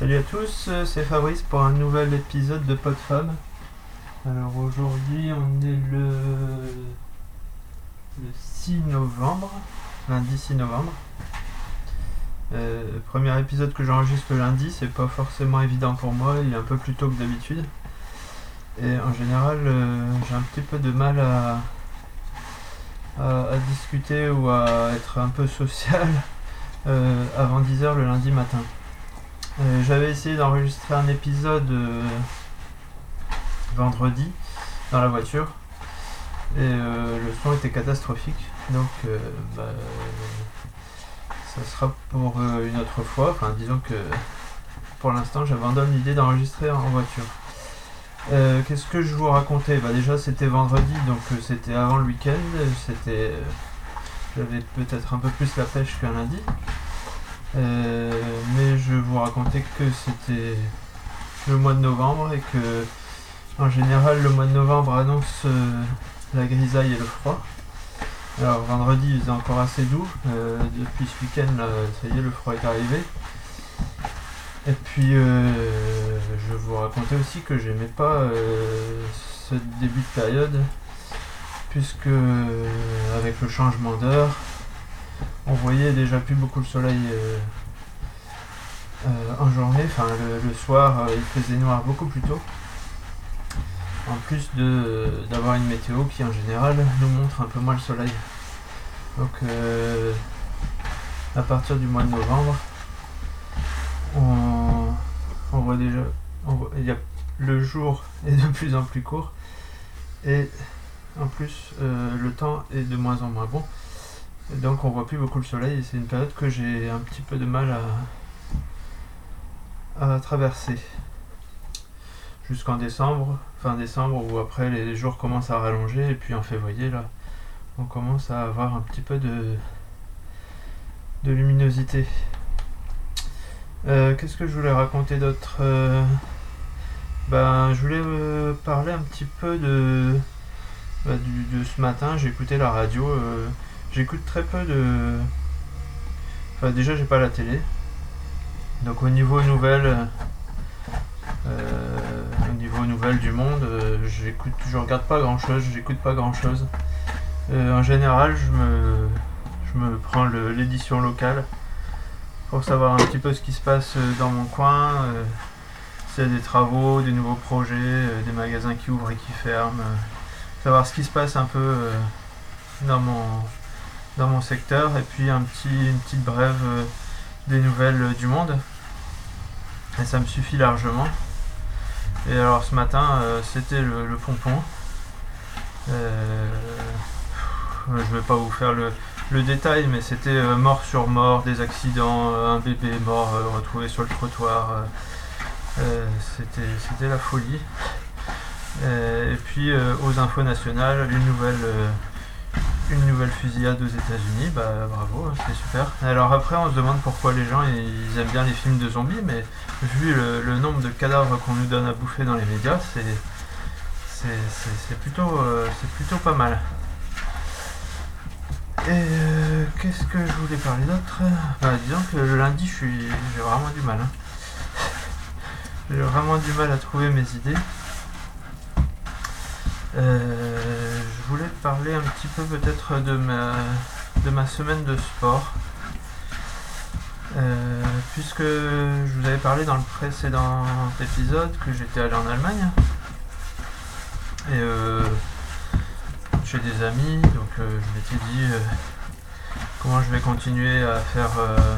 Salut à tous, euh, c'est Fabrice pour un nouvel épisode de PodFab. Alors aujourd'hui on est le, le 6 novembre, lundi 6 novembre. Euh, premier épisode que j'enregistre lundi, c'est pas forcément évident pour moi, il est un peu plus tôt que d'habitude. Et en général euh, j'ai un petit peu de mal à, à, discuter ou à être un peu social avant 10h le lundi matin. Euh, J'avais essayé d'enregistrer un épisode euh, vendredi dans la voiture et euh, le son était catastrophique donc bah, ça sera pour une autre fois. Enfin, disons que pour l'instant j'abandonne l'idée d'enregistrer en voiture. Qu'est-ce que je vous racontais? Bah, Déjà c'était vendredi donc c'était avant le week-end. C'était. J'avais peut-être un peu plus la pêche qu'un lundi. Euh, mais je vous racontais que c'était le mois de novembre et que en général le mois de novembre annonce euh, la grisaille et le froid. Alors vendredi il faisait encore assez doux, Euh, depuis ce week-end là, ça y est le froid est arrivé. Et puis je vous racontais aussi que j'aimais pas ce début de période puisque avec le changement d'heure on voyait déjà plus beaucoup le soleil euh, euh, en journée, enfin le, soir euh, il faisait noir beaucoup plus tôt. En plus d'avoir une météo qui en général nous montre un peu moins le soleil. Donc à partir du mois de novembre, on, voit déjà, le jour est de plus en plus court et en plus le temps est de moins en moins bon. Donc on voit plus beaucoup le soleil c'est une période que j'ai un petit peu de mal à, traverser. Jusqu'en décembre, fin décembre où après les jours commencent à rallonger et puis en février là on commence à avoir un petit peu de, de luminosité. Euh, Qu'est-ce que je voulais raconter d'autre Euh, Ben je voulais euh, parler un petit peu de, bah, du- de ce matin, j'ai écouté la radio. Euh, J'écoute très peu de. Enfin, déjà, j'ai pas la télé. Donc, au niveau nouvelles, euh, au niveau nouvelles du monde, euh, j'écoute, je regarde pas grand chose, j'écoute pas grand chose. en général, je me, je me prends l'édition locale pour savoir un petit peu ce qui se passe euh, dans mon coin. euh, S'il y a des travaux, des nouveaux projets, euh, des magasins qui ouvrent et qui ferment. euh, savoir ce qui se passe un peu euh, dans mon mon secteur et puis un petit, une petite brève euh, des nouvelles euh, du monde. Et ça me suffit largement. Et alors ce matin, euh, c'était le, pompon. Je vais pas vous faire le, détail, mais c'était mort sur mort, des accidents, un bébé mort retrouvé sur le trottoir. c'était, la folie. Et puis aux infos nationales, une nouvelle une nouvelle fusillade aux États-Unis, bah bravo, c'est super. Alors après, on se demande pourquoi les gens ils aiment bien les films de zombies, mais vu le, nombre de cadavres qu'on nous donne à bouffer dans les médias, c'est c'est, plutôt euh, c'est plutôt pas mal. Et euh, qu'est-ce que je voulais parler d'autre? Bah, Disons que le lundi, je suis j'ai vraiment du mal. hein. J'ai vraiment du mal à trouver mes idées. Euh, parler un petit peu peut-être de ma, de ma semaine de sport. Euh, puisque je vous avais parlé dans le précédent épisode que j'étais allé en Allemagne. Et euh, chez des amis, donc euh, je m'étais dit euh, comment je vais continuer à faire euh,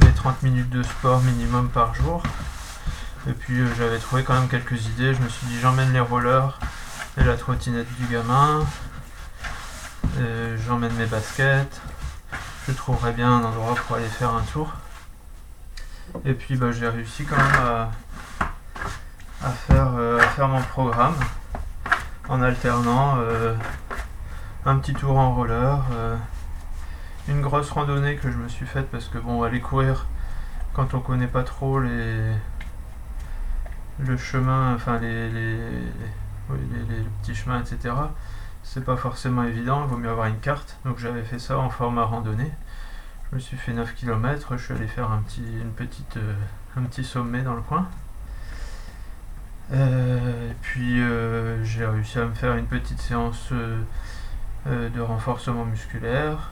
mes 30 minutes de sport minimum par jour. Et puis euh, j'avais trouvé quand même quelques idées. Je me suis dit j'emmène les rollers et la trottinette du gamin. Euh, J'emmène mes baskets. Je trouverai bien un endroit pour aller faire un tour. Et puis bah, j'ai réussi quand même à, à faire, euh, à faire mon programme en alternant euh, un petit tour en roller, une grosse randonnée que je me suis faite parce que bon aller courir quand on connaît pas trop les le chemin, enfin les, les- petits chemins, etc. C'est pas forcément évident, il vaut mieux avoir une carte. Donc j'avais fait ça en format randonnée. Je me suis fait 9 km, je suis allé faire un petit, une petite, euh, un petit sommet dans le coin. et puis j'ai réussi à me faire une petite séance de renforcement musculaire.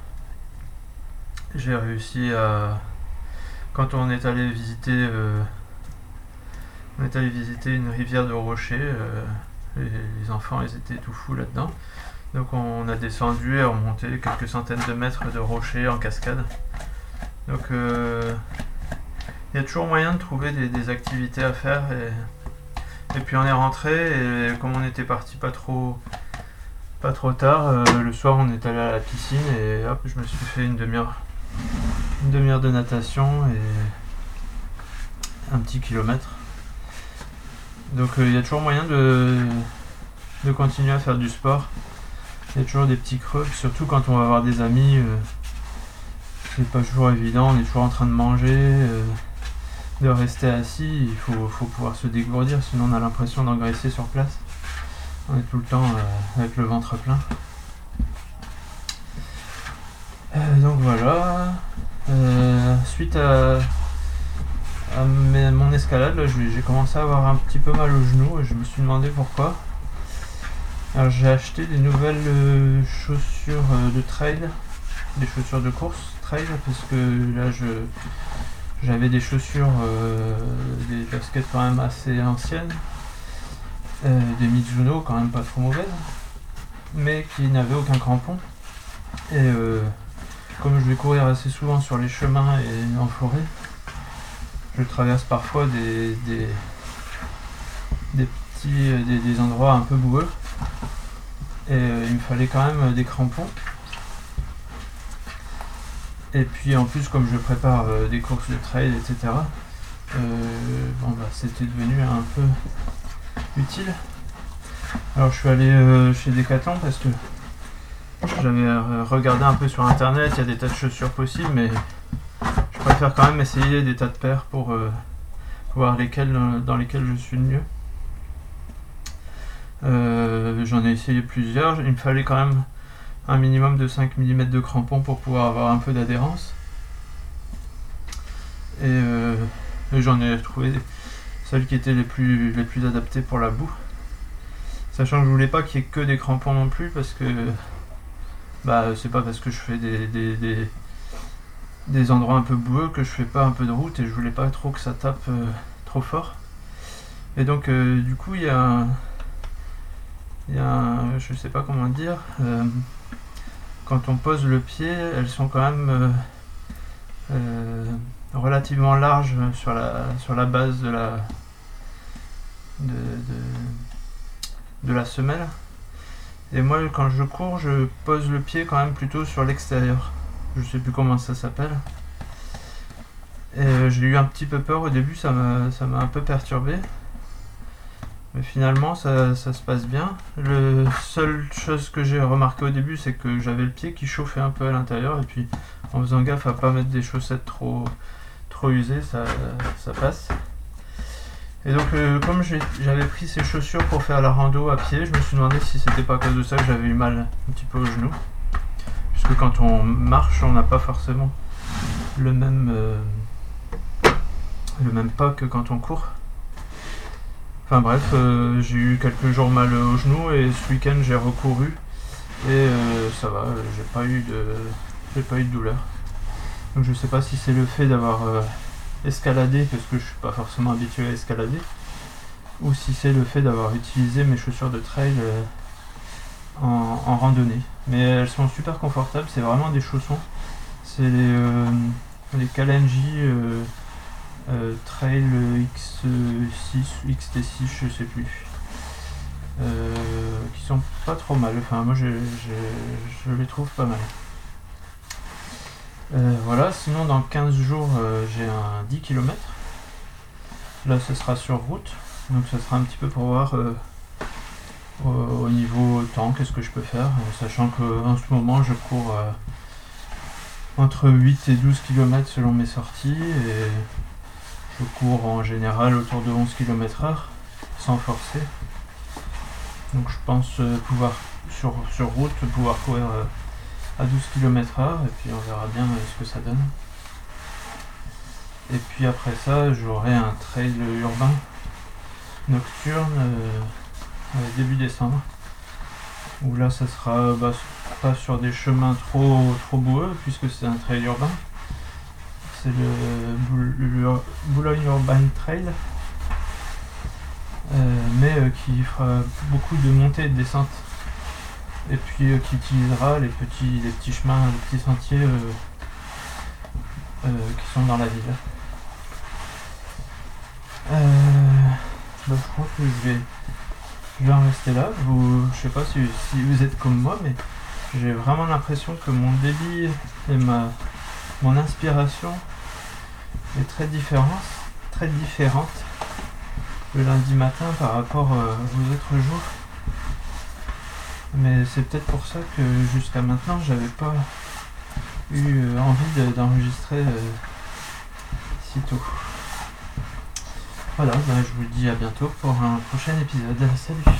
J'ai réussi à quand on est allé visiter on est allé visiter une rivière de rochers les, enfants ils étaient tout fous là-dedans. Donc on a descendu et remonté quelques centaines de mètres de rochers en cascade. Donc euh, il y a toujours moyen de trouver des, activités à faire et, puis on est rentré et comme on était parti pas trop pas trop tard, euh, le soir on est allé à la piscine et hop je me suis fait une demi-heure une demi-heure de natation et un petit kilomètre. Donc euh, il y a toujours moyen de, de continuer à faire du sport. Il y a toujours des petits creux, surtout quand on va avoir des amis. Euh, c'est pas toujours évident, on est toujours en train de manger, euh, de rester assis. Il faut, pouvoir se dégourdir, sinon on a l'impression d'engraisser sur place. On est tout le temps avec le ventre plein. donc voilà. suite à, mon escalade, j'ai commencé à avoir un petit peu mal au genou et je me suis demandé pourquoi. Alors j'ai acheté des nouvelles euh, chaussures euh, de trail, des chaussures de course trail, parce que là j'avais des chaussures, euh, des baskets quand même assez anciennes, des Mizuno quand même pas trop mauvaises, mais qui n'avaient aucun crampon. Et comme je vais courir assez souvent sur les chemins et en forêt, je traverse parfois des, petits des, endroits un peu boueux. Et euh, il me fallait quand même des crampons. Et puis en plus comme je prépare euh, des courses de trail etc euh, bon bah c'était devenu un peu utile. Alors je suis allé chez Decathlon parce que j'avais regardé un peu sur internet. Il y a des tas de chaussures possibles mais je préfère quand même essayer des tas de paires pour euh, voir lesquelles euh, dans lesquelles je suis le mieux. Euh, j'en ai essayé plusieurs. Il me fallait quand même un minimum de 5 mm de crampon pour pouvoir avoir un peu d'adhérence. Et, j'en ai trouvé celles qui étaient les plus, les plus adaptées pour la boue. Sachant que je voulais pas qu'il y ait que des crampons non plus parce que bah c'est pas parce que je fais des, des endroits un peu boueux que je fais pas un peu de route et je voulais pas trop que ça tape euh, trop fort. Et donc euh, du coup il y a y a je sais pas comment dire euh, quand on pose le pied elles sont quand même relativement larges sur la sur la base de la de, de la semelle et moi quand je cours je pose le pied quand même plutôt sur l'extérieur je sais plus comment ça s'appelle. Et euh, j'ai eu un petit peu peur au début, ça m'a ça m'a un peu perturbé. Mais finalement ça, se passe bien. Le seule chose que j'ai remarqué au début c'est que j'avais le pied qui chauffait un peu à l'intérieur et puis en faisant gaffe à pas mettre des chaussettes trop trop usées ça, ça passe. Et donc euh, comme j'avais pris ces chaussures pour faire la rando à pied, je me suis demandé si c'était pas à cause de ça que j'avais eu mal un petit peu au genou quand on marche, on n'a pas forcément le même, euh, le même pas que quand on court. Enfin bref, euh, j'ai eu quelques jours mal au genou et ce week-end j'ai recouru et euh, ça va, j'ai pas eu de j'ai pas eu de douleur. Donc je sais pas si c'est le fait d'avoir escaladé parce que je suis pas forcément habitué à escalader ou si c'est le fait d'avoir utilisé mes chaussures de trail en, randonnée. Mais elles sont super confortables, c'est vraiment des chaussons. C'est les, euh, Kalenji euh, euh, Trail X6 ou XT6, je sais plus. qui sont pas trop mal. Enfin, moi je, les trouve pas mal. voilà, sinon dans 15 jours j'ai un 10 km. Là ce sera sur route, donc ce sera un petit peu pour voir au niveau temps, qu'est-ce que je peux faire, sachant qu'en ce moment je cours euh, entre 8 et 12 km selon mes sorties et je cours en général autour de 11 km heure sans forcer. Donc je pense euh, pouvoir sur, sur route pouvoir courir euh, à 12 km heure et puis on verra bien ce que ça donne. Et puis après ça, j'aurai un trail urbain nocturne euh, euh, début décembre. Où là, ça sera bah, pas sur des chemins trop, trop boueux, puisque c'est un trail urbain. C'est le, Boulogne Urban Trail. Euh, mais qui fera beaucoup de montées et de descentes. Et puis qui utilisera les petits, les petits chemins, les petits sentiers qui sont dans la ville. Euh, bah, je crois que je vais, je vais en rester là. Vous, je sais pas si, vous êtes comme moi, mais j'ai vraiment l'impression que mon débit et ma, mon inspiration est très différente, très différente le lundi matin par rapport euh, aux autres jours. Mais c'est peut-être pour ça que jusqu'à maintenant j'avais pas eu euh, envie d'enregistrer si tôt. Voilà, bah, je vous dis à bientôt pour un prochain épisode. Salut